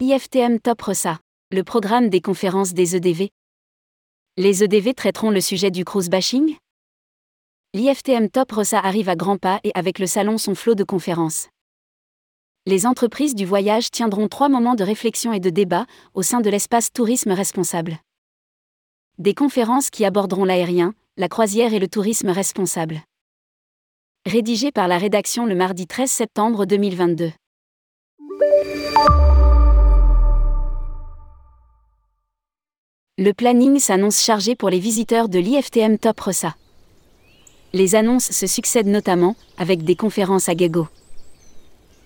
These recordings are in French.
l'IFTM Top RESA, le programme des conférences des EDV. Les EDV traiteront le sujet du cruise bashing L'IFTM Top RESA arrive à grands pas et avec le salon son flot de conférences. Les entreprises du voyage tiendront trois moments de réflexion et de débat au sein de l'espace tourisme responsable. Des conférences qui aborderont l'aérien, la croisière et le tourisme responsable. Rédigé par la rédaction le mardi 13 septembre 2022. Le planning s'annonce chargé pour les visiteurs de l'IFTM Top RESA. Les annonces se succèdent notamment, avec des conférences à Gego.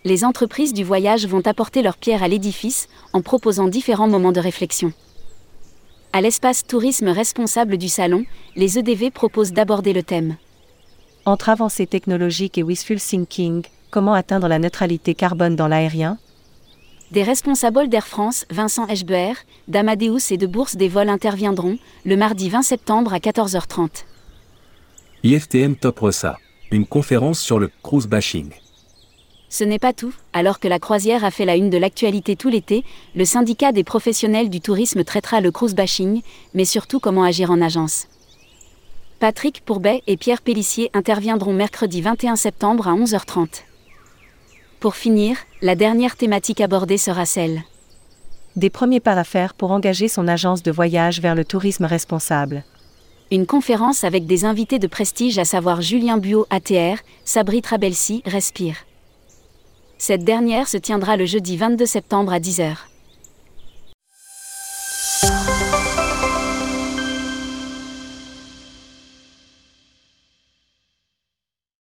Les entreprises du voyage vont apporter leur pierre à l'édifice, en proposant différents moments de réflexion. À l'espace tourisme responsable du salon, les EDV proposent d'aborder le thème. Entre avancées technologiques et wishful thinking, comment atteindre la neutralité carbone dans l'aérien? Des responsables d'Air France, Vincent Eschber, d'Amadeus et de Bourse des vols interviendront le mardi 20 septembre à 14h30. IFTM Top Rossa, une conférence sur le cruise bashing. Ce n'est pas tout, alors que la croisière a fait la une de l'actualité tout l'été, le syndicat des professionnels du tourisme traitera le cruise bashing, mais surtout comment agir en agence. Patrick Pourbet et Pierre Pellissier interviendront mercredi 21 septembre à 11h30. Pour finir, la dernière thématique abordée sera celle des premiers pas à faire pour engager son agence de voyage vers le tourisme responsable. Une conférence avec des invités de prestige à savoir Julien Buot ATR, Sabri Trabelsi Respire. Cette dernière se tiendra le jeudi 22 septembre à 10h.